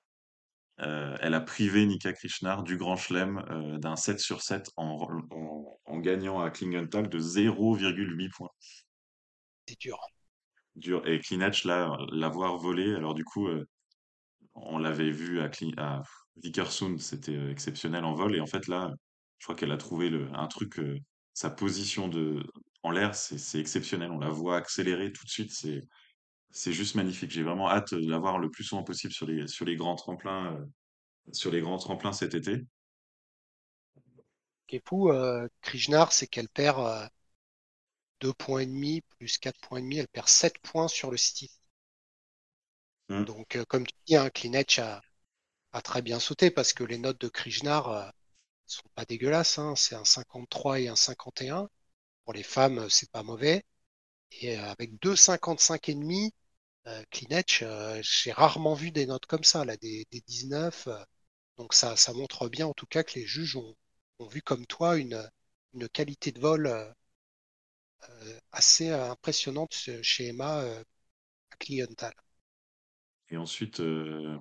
euh, elle a privé Nika Krishnar du Grand Chelem d'un 7 sur 7 en, en, en gagnant à Klingenthal de 0,8 points. C'est dur. Et Klinec, là, l'avoir volé, alors du coup, euh, on l'avait vu à, à Vikersund, c'était euh, exceptionnel en vol. Et en fait, là, je crois qu'elle a trouvé le, un truc, euh, sa position de, en l'air, c'est exceptionnel. On la voit accélérer tout de suite. C'est c'est juste magnifique. J'ai vraiment hâte de la voir le plus souvent possible sur les, sur les grands tremplins, sur les grands tremplins cet été. Krishnar, c'est qu'elle perd euh, deux points et demi plus quatre points et demi. Elle perd sept points sur le style. Mm. Donc, euh, comme tu dis, hein, a, a très bien sauté parce que les notes de Krishnar euh, sont pas dégueulasses. Hein. C'est un 53 et un 51. Pour les femmes, euh, c'est pas mauvais. Et euh, avec deux 55 et demi, Klinec, euh, j'ai rarement vu des notes comme ça, là, des, des 19. euh. donc ça, ça montre bien en tout cas que les juges ont, ont vu comme toi une, une qualité de vol assez euh, impressionnante chez Emma euh, à Klienthal. Et ensuite, euh,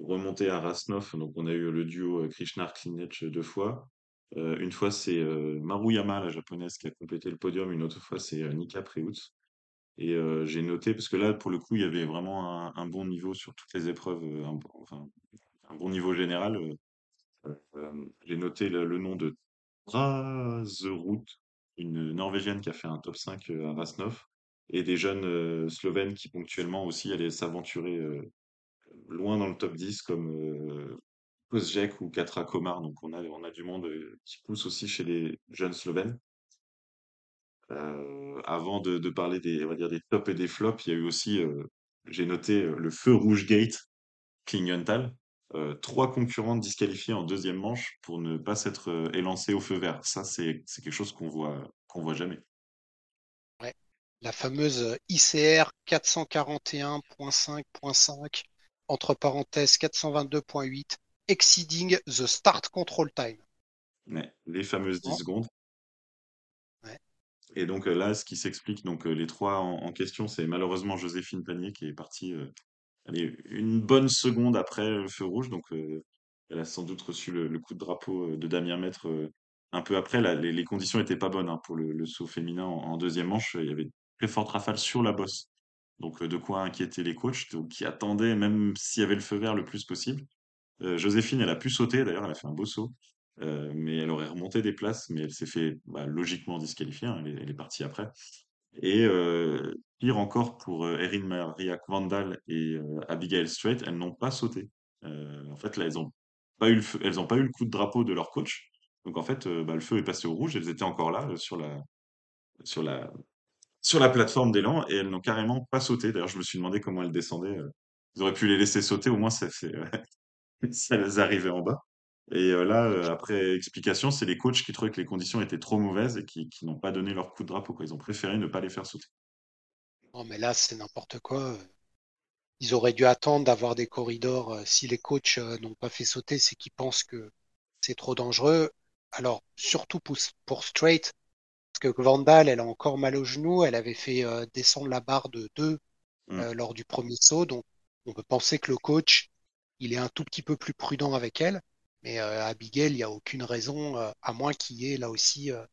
remonter à Rasnov, donc on a eu le duo euh, Krishnar-Klinec deux fois. Euh, une fois, c'est euh, Maruyama, la japonaise, qui a complété le podium. Une autre fois, c'est euh, Nika Preutz. Et euh, j'ai noté, parce que là, pour le coup, il y avait vraiment un, bon niveau sur toutes les épreuves, euh, un, bon- niveau général. euh, euh, j'ai noté le, le nom de Trazerout, une Norvégienne qui a fait un top 5 euh, à Rasnov, et des jeunes euh, Slovènes qui ponctuellement aussi allaient s'aventurer euh, loin dans le top 10, comme Kozjek ou Katra Komar. Donc on a, on a du monde qui pousse aussi chez les jeunes Slovènes. Avant de, parler des, on va dire des tops et des flops, il y a eu aussi, j'ai noté le feu rouge gate Klingenthal. Euh, trois concurrentes disqualifiées en deuxième manche pour ne pas s'être euh, élancées au feu vert. Ça, c'est quelque chose qu'on voit qu'on voit jamais. Ouais. La fameuse ICR 441.5.5, entre parenthèses 422.8, exceeding the start control time. Les fameuses 10 Non. secondes. Ouais. Et donc là, ce qui s'explique, donc les trois en, en question, c'est malheureusement Joséphine Panier qui est partie allez, une bonne seconde après le feu rouge. Donc, euh, elle a sans doute reçu le, coup de drapeau euh, de Damien Maître euh, un peu après. Les, conditions n'étaient pas bonnes hein, pour le, saut féminin en, deuxième manche. Il y avait très forte rafale sur la bosse. Donc, euh, de quoi inquiéter les coachs qui attendaient, même s'il y avait le feu vert, le plus possible. Euh, Joséphine, elle a pu sauter. D'ailleurs, elle a fait un beau saut. Euh, mais elle aurait remonté des places, mais elle s'est fait bah, logiquement disqualifier. hein, elle est partie après. Et euh, pire encore pour euh, Erin Maria Kvandal et euh, Abigail Strait, elles n'ont pas sauté. En fait, là, elles ont pas eu le pas eu le coup de drapeau de leur coach. Donc en fait, bah, le feu est passé au rouge. Elles étaient encore là sur la sur la sur la plateforme d'élan et elles n'ont carrément pas sauté. D'ailleurs, je me suis demandé comment elles descendaient. Ils auraient pu les laisser sauter, au moins ça fait [LAUGHS] ça les arrivait en bas. Et euh, là, euh, après explication, c'est les coachs qui trouvaient que les conditions étaient trop mauvaises et qui, qui n'ont pas donné leur coup de drapeau, quoi. Ils ont préféré ne pas les faire sauter. Non, mais là, c'est n'importe quoi. Ils auraient dû attendre d'avoir des corridors. Euh, Si les coachs n'ont pas fait sauter, c'est qu'ils pensent que c'est trop dangereux. Alors, surtout pour, pour Straight, parce que Vandal, elle a encore mal au genou. Elle avait fait descendre la barre de 2 Mm. lors du premier saut. Donc, on peut penser que le coach, il est un tout petit peu plus prudent avec elle. Mais euh, Abigail, il n'y a aucune raison, euh, à moins qu'il y ait là aussi. euh,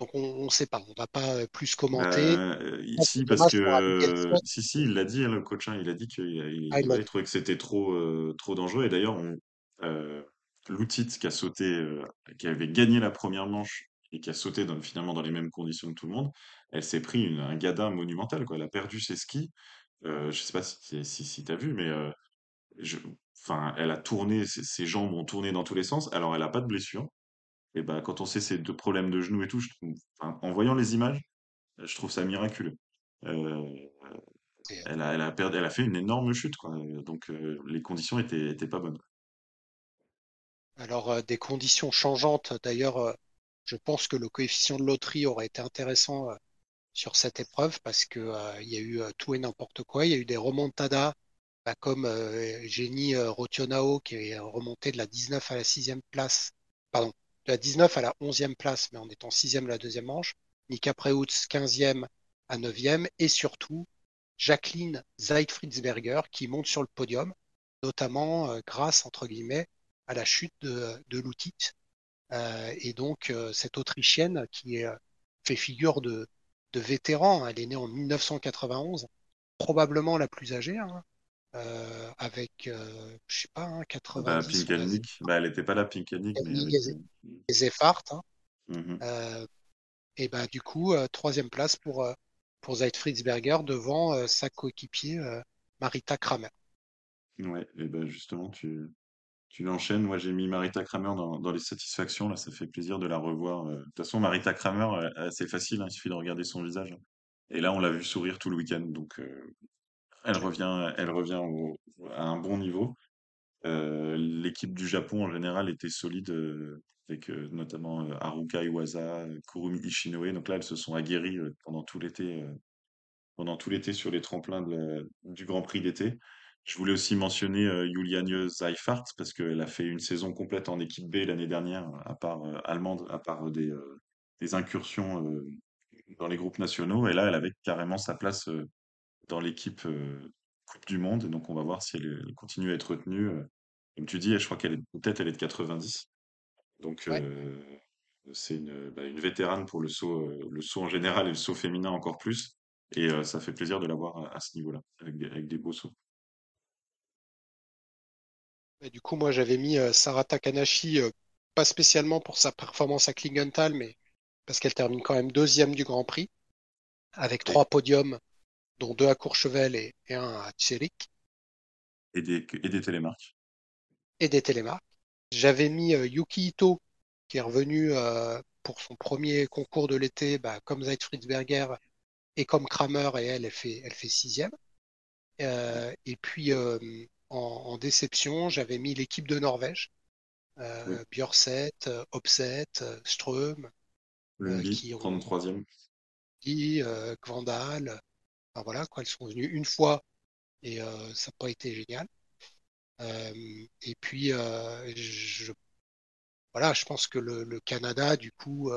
donc, on ne sait pas. On va pas plus commenter. Ah, ici, parce que Abigail si, si, il l'a dit, hein, le coach, hein, il a dit qu'il il, Ah, trouvait que c'était trop, trop dangereux. Et d'ailleurs, on- Loutit qui a sauté, euh, qui avait gagné la première manche et qui a sauté dans, finalement dans les mêmes conditions que tout le monde, elle s'est pris une, un gadin monumental, quoi. Elle a perdu ses skis. Euh, je sais pas si, si, si tu as vu, mais euh, je, enfin, elle a tourné, ses, ses jambes ont tourné dans tous les sens. Alors, elle a pas de blessure. Et ben, quand on sait ses deux problèmes de genoux et tout, je trouve- enfin, en voyant les images, je trouve ça miraculeux. Euh, elle a, elle a perdu, elle a fait une énorme chute, quoi. Donc, euh, les conditions étaient, étaient pas bonnes. Alors, euh, des conditions changeantes. D'ailleurs, euh, je pense que le coefficient de loterie aurait été intéressant euh, sur cette épreuve parce que euh, il y a eu euh, tout et n'importe quoi. Il y a eu des remontadas, bah, comme euh, Jenny euh, Rotionao qui est remontée de la 19 à la 6e place, pardon, de la 19 à la 11e place, mais en étant 6e la deuxième manche. Nika Preutz 15e à 9e et surtout Jacqueline Zeitfriedsberger qui monte sur le podium, notamment euh, grâce, entre guillemets, à la chute de, de. Euh, et donc, euh, cette Autrichienne qui fait figure de, de vétéran, elle est née en 1991, probablement la plus âgée, hein, euh, avec, euh, je sais pas, hein, Bah, 90 on a Pinkelnick, bah, elle était pas là, Pinkelnick, mais avec. Et Zeffart. Hein. Mhm. Euh, et bah, du coup, euh, troisième place pour, pour Zeitfriedsberger devant euh, sa coéquipier Marita Kramer. Ouais, et ben justement, tu, tu l'enchaînes. Moi, j'ai mis Marita Kramer dans, dans les satisfactions. Là, ça fait plaisir de la revoir. De toute façon, Marita Kramer, c'est facile, hein, il suffit de regarder son visage. Et là, on l'a vu sourire tout le week-end. Donc, euh, elle revient, elle revient à un bon niveau. Euh, l'équipe du Japon, en général, était solide, euh, avec euh, notamment euh, Haruka Iwasa, Kurumi Ishinoe. Donc là, elles se sont aguerries pendant tout l'été, pendant tout l'été sur les tremplins du Grand Prix d'été. Je voulais aussi mentionner euh, Juliane Zeifert parce qu'elle a fait une saison complète en équipe B l'année dernière, à part allemande, à part des, incursions dans les groupes nationaux. Et là, elle avait carrément sa place dans l'équipe Coupe du Monde. Donc, on va voir si elle, elle continue à être retenue. Comme tu dis, je crois qu'elle est peut-être elle est de 90. Donc, Ouais. c'est une, bah, une vétérane pour le saut, le saut en général et le saut féminin encore plus. Et ça fait plaisir de la voir à, ce niveau-là, avec des, avec des beaux sauts. Et du coup, moi, j'avais mis euh, Sarah Takanashi, euh, pas spécialement pour sa performance à Klingenthal, mais parce qu'elle termine quand même deuxième du Grand Prix, avec trois podiums, dont deux à Courchevel et, et un à Zurich, et des, et des télémarques. et des télémarques. J'avais mis euh, Yuki Ito, qui est revenu euh, pour son premier concours de l'été, bah, comme Zeitfriedsberger et comme Kramer, et elle, elle fait, elle fait sixième. Euh, et puis, en, en déception, j'avais mis l'équipe de Norvège, Oui. euh, Opset, Ström, qui ont 33e. dit euh, Kvandal. Voilà, quoi, elles sont venues une fois et euh, ça n'a pas été génial. Euh, et puis, euh, je, voilà, je pense que le, Canada, du coup,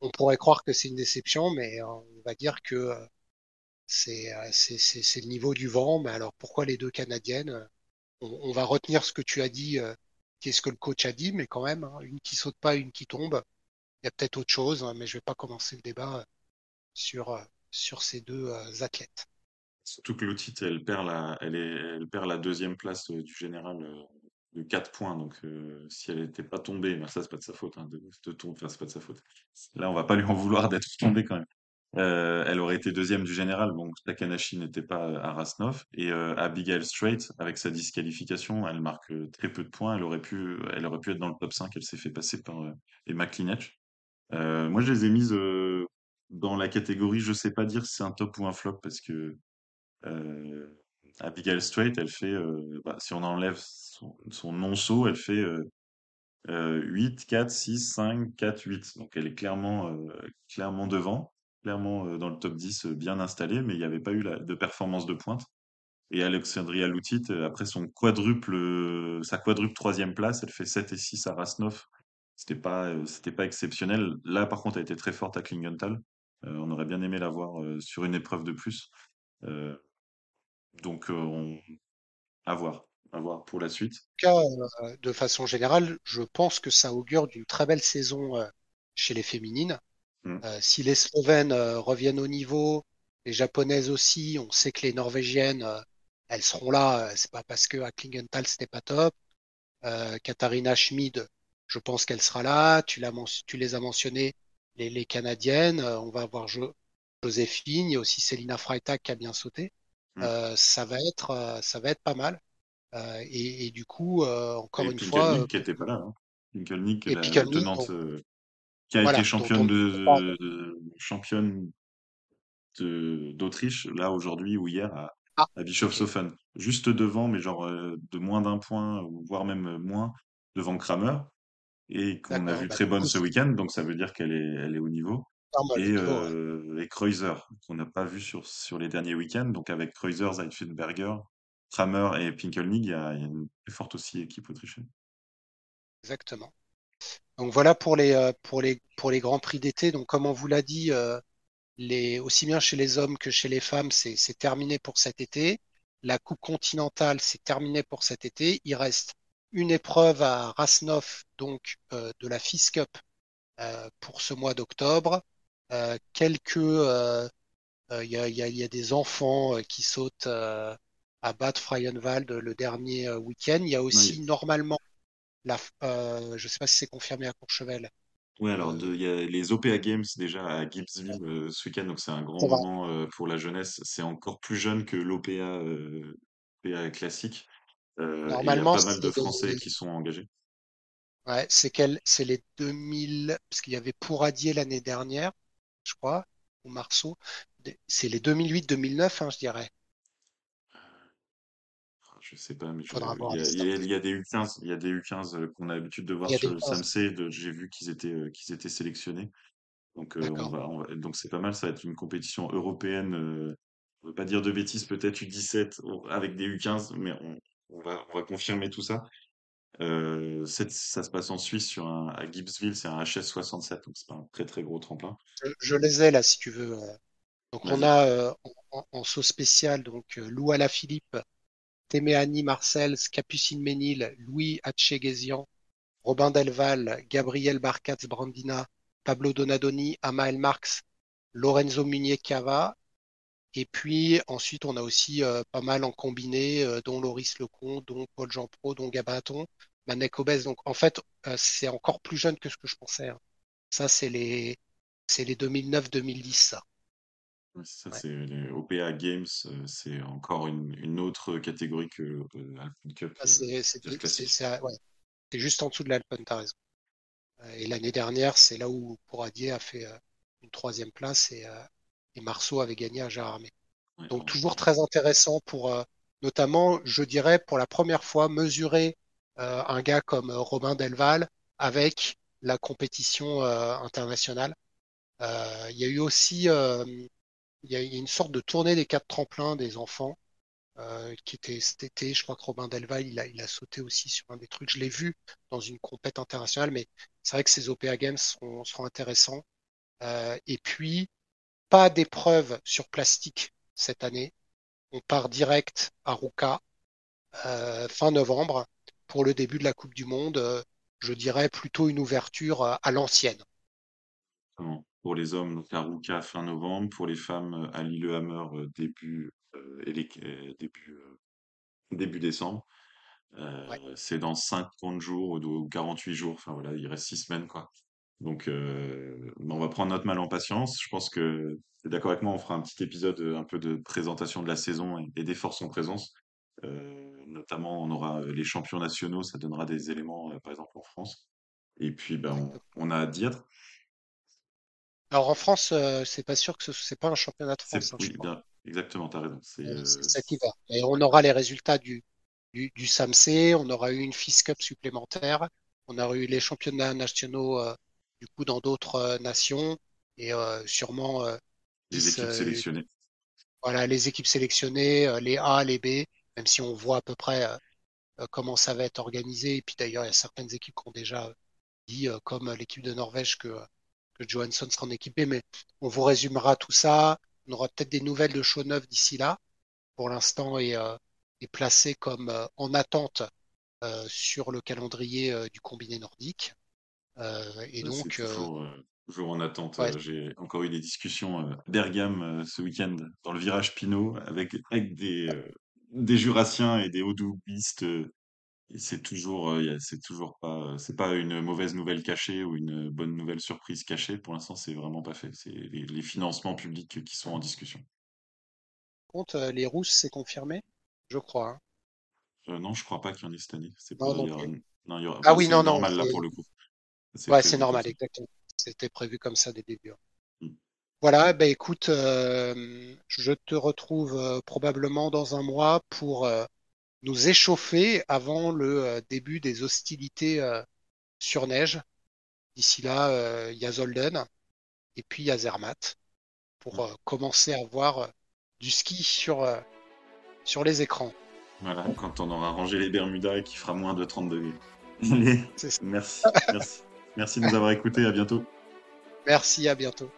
on pourrait croire que c'est une déception, mais on va dire que c'est le niveau du vent. Mais alors pourquoi les deux Canadiennes on, va retenir ce que tu as dit, qu'est-ce que le coach a dit, mais quand même, hein, une qui saute pas, une qui tombe. Il y a peut-être autre chose, hein, mais je vais pas commencer le débat sur sur ces deux athlètes. Surtout que l'outil, elle perd la, elle, est, elle perd la deuxième place du général de 4 points. Donc, euh, si elle n'était pas tombée, ben ça, c'est pas de sa faute, hein, de, de tomber, enfin, c'est pas de sa faute. Là, on va pas lui en vouloir d'être tombée quand même. Euh, elle aurait été deuxième du général, donc Takanashi n'était pas à Rasnov. Et euh, Abigail Strait, avec sa disqualification, elle marque euh, très peu de points. Elle aurait pu, elle aurait pu être dans le top 5. Elle s'est fait passer par euh, Emma Klinech. Euh, moi, je les ai mises euh, dans la catégorie, je sais pas dire si c'est un top ou un flop, parce que euh, Abigail Strait, elle fait, euh, bah, si on enlève son, non-saut, elle fait euh, euh, 8, 4, 6, 5, 4, 8. Donc elle est clairement, euh, devant, clairement euh, dans le top 10, euh, bien installée, mais il n'y avait pas eu de performance de pointe. Et Alexandria Loutit, après quadruple, sa quadruple troisième place, elle fait 7 et 6 à Rasnov. C'était pas, c'était pas exceptionnel. Là, par contre, elle était très forte à Klingenthal. Euh, on aurait bien aimé la voir euh, sur une épreuve de plus. Euh, donc, on... à voir, à voir pour la suite. En tout cas, de façon générale, je pense que ça augure d'une très belle saison chez les féminines. Mm. Euh, si les Slovènes reviennent au niveau, les Japonaises aussi, on sait que les Norvégiennes, elles seront là. C'est pas parce que à Klingenthal c'était pas top. Euh, Katharina Schmid, je pense qu'elle sera là. Tu tu les as mentionnées, les, les Canadiennes. Euh, on va avoir Jo- Joséphine, il y a aussi Selina Freitag qui a bien sauté. Mm. Euh, ça va être, euh, ça va être pas mal. Euh, et, et du coup, euh, encore Et une fois, euh, qui était pas là. Hein. La, tenante, qui a voilà, été championne on de, de- championne d'Autriche, là, aujourd'hui ou hier, à, Ah, à Bischofshofen. Juste devant, mais genre de moins d'un point, voire même moins, devant Kramer. Et qu'on a vu Bah, très bonne ce week-end, donc ça veut dire qu'elle est, elle est au niveau. normal Et, ouais. euh, et Kreuzer, qu'on n'a pas vu sur, sur les derniers week-ends. Donc avec Kreuzer, Zeitfriedberger, Kramer et Pinkelnick, il y a, il y a une très forte aussi équipe autrichienne. Exactement. Donc voilà pour les euh, pour les pour les grands prix d'été. Donc comme on vous l'a dit, euh, les aussi bien chez les hommes que chez les femmes, c'est terminé pour cet été. La Coupe continentale, c'est terminé pour cet été. Il reste une épreuve à Rasnov, donc euh, de la FIS Cup euh, pour ce mois d'octobre. Euh, quelques il y a, y y des enfants qui sautent à Bad Freienwald le dernier week-end. Il y a aussi normalement la, je sais pas si c'est confirmé à Courchevel. Ouais, alors il y a les OPA Games déjà à Gibbsville ce week-end, donc c'est un grand moment pour la jeunesse. C'est encore plus jeune que l'OPA OPA classique. Euh, et il y a normalement, pas mal de Français qui sont engagés. ouais, c'est quel, c'est les 2000, parce qu'il y avait Pouradier l'année dernière, je crois, ou Marceau. C'est les 2008-2009, hein, je dirais. Ah, Je sais pas, mais je- il y a, il y des U15, il y a des U15 euh, qu'on a l'habitude de voir sur le 15. SAMC. de- J'ai vu qu'ils étaient, euh, qu'ils étaient sélectionnés. Donc, euh, on va, on va- donc c'est pas mal. Ça va être une compétition européenne. Euh, on veut pas dire de bêtises, peut-être U17 ou- avec des U15, mais on, on va, on va confirmer tout ça. Euh, ça se passe en Suisse sur un, à Gibbsville, c'est un HS67, donc c'est pas un très très gros tremplin. Je, je les ai là, si tu veux. euh. Donc on a euh, en, saut spécial donc Lou Alaphilippe, Téméani Marcel, Capucine Ménil, Louis Hatché-Gézian, Robin Delval, Gabriel Barcatz Brandina, Pablo Donadoni, Amael Marx, Lorenzo Munier Cava. Et puis ensuite, on a aussi euh, pas mal en combiné, euh, dont Loris Lecomte, dont Paul Jean Pro, dont Gabaton, Manek Obès. Donc en fait, euh, c'est encore plus jeune que ce que je pensais. hein. Ça, c'est les, c'est les 2009-2010, ça. Ouais, ça, Ouais. c'est les OPA Games, c'est encore une, une autre catégorie que Alpine Cup C'est ouais. Juste en dessous de l'Alpen, t'as raison. Et l'année dernière, c'est là où Pouradier a fait une troisième place et, et Marceau avait gagné à Gérardmer. Ouais, Donc toujours très intéressant pour, euh, notamment, je dirais, pour la première fois, mesurer euh, un gars comme euh, Robin Delval avec la compétition euh, internationale. Il y a eu aussi, il y a, une sorte de tournée des quatre tremplins des enfants euh, qui était cet été. Je crois que Robin Delval, il a, il a sauté aussi sur un des trucs. Je l'ai vu dans une compète internationale, mais c'est vrai que ces OPA Games seront, seront intéressants. et puis, pas d'épreuve sur plastique cette année. On part direct à Ruka fin novembre pour le début de la Coupe du Monde. je dirais plutôt une ouverture à l'ancienne. Pour les hommes, donc à Ruka fin novembre. Pour les femmes, à Lillehammer début, et les, début, début décembre. C'est dans 50 jours ou 48 jours. Enfin voilà, il reste 6 semaines quoi. Donc on va prendre notre mal en patience. Je pense que tu es d'accord avec moi, on fera un petit épisode un peu de présentation de la saison et, des forces en présence. notamment, on aura les champions nationaux, ça donnera des éléments, par exemple en France. Et puis, ben, on, a à dire. Alors en France, c'est pas sûr que ce c'est pas un championnat de France. Hein, oui, bien, exactement, tu as raison. C'est cet hiver. Et on aura les résultats du, du, du SAMC, on aura eu une FIS Cup supplémentaire, on aura eu les championnats nationaux euh, du coup dans d'autres euh, nations et euh, sûrement les équipes sélectionnées. Voilà, les équipes sélectionnées, les A, les B, même si on voit à peu près comment ça va être organisé. Et puis d'ailleurs, il y a certaines équipes qui ont déjà dit, comme l'équipe de Norvège, que, que Johansson sera en équipé. Mais on vous résumera tout ça. On aura peut-être des nouvelles de show neuf d'ici là. Pour l'instant, et est placé comme euh, en attente euh, sur le calendrier euh, du combiné nordique. Et donc toujours, en attente. J'ai encore eu des discussions d'Ergam ce week-end dans le virage Pinot avec, avec des, des Jurassiens et des Haut-Doubistes. c'est toujours, c'est toujours pas, c'est pas une mauvaise nouvelle cachée ou une bonne nouvelle surprise cachée. Pour l'instant, c'est vraiment pas fait. C'est les, les, financements publics qui sont en discussion. Contre les Rousses, c'est confirmé? Je crois. Hein. Euh, non, je crois pas qu'il y en ait cette année. Pas, non, il y aura... Ah oui, non, non. normal là pour le coup. Ouais, c'est normal, exactement. C'était prévu comme ça dès le début. Hmm. Voilà, ben écoute, euh, je te retrouve euh, probablement dans un mois pour nous échauffer avant le début des hostilités sur neige. D'ici là, il y a Zolden et puis il y a Zermatt pour hmm. commencer à voir du ski sur sur les écrans. Voilà, quand on aura rangé les Bermudas et qu'il fera moins de 30 degrés. [LAUGHS] merci, merci. Merci de nous avoir écoutés, à bientôt. Merci, à bientôt.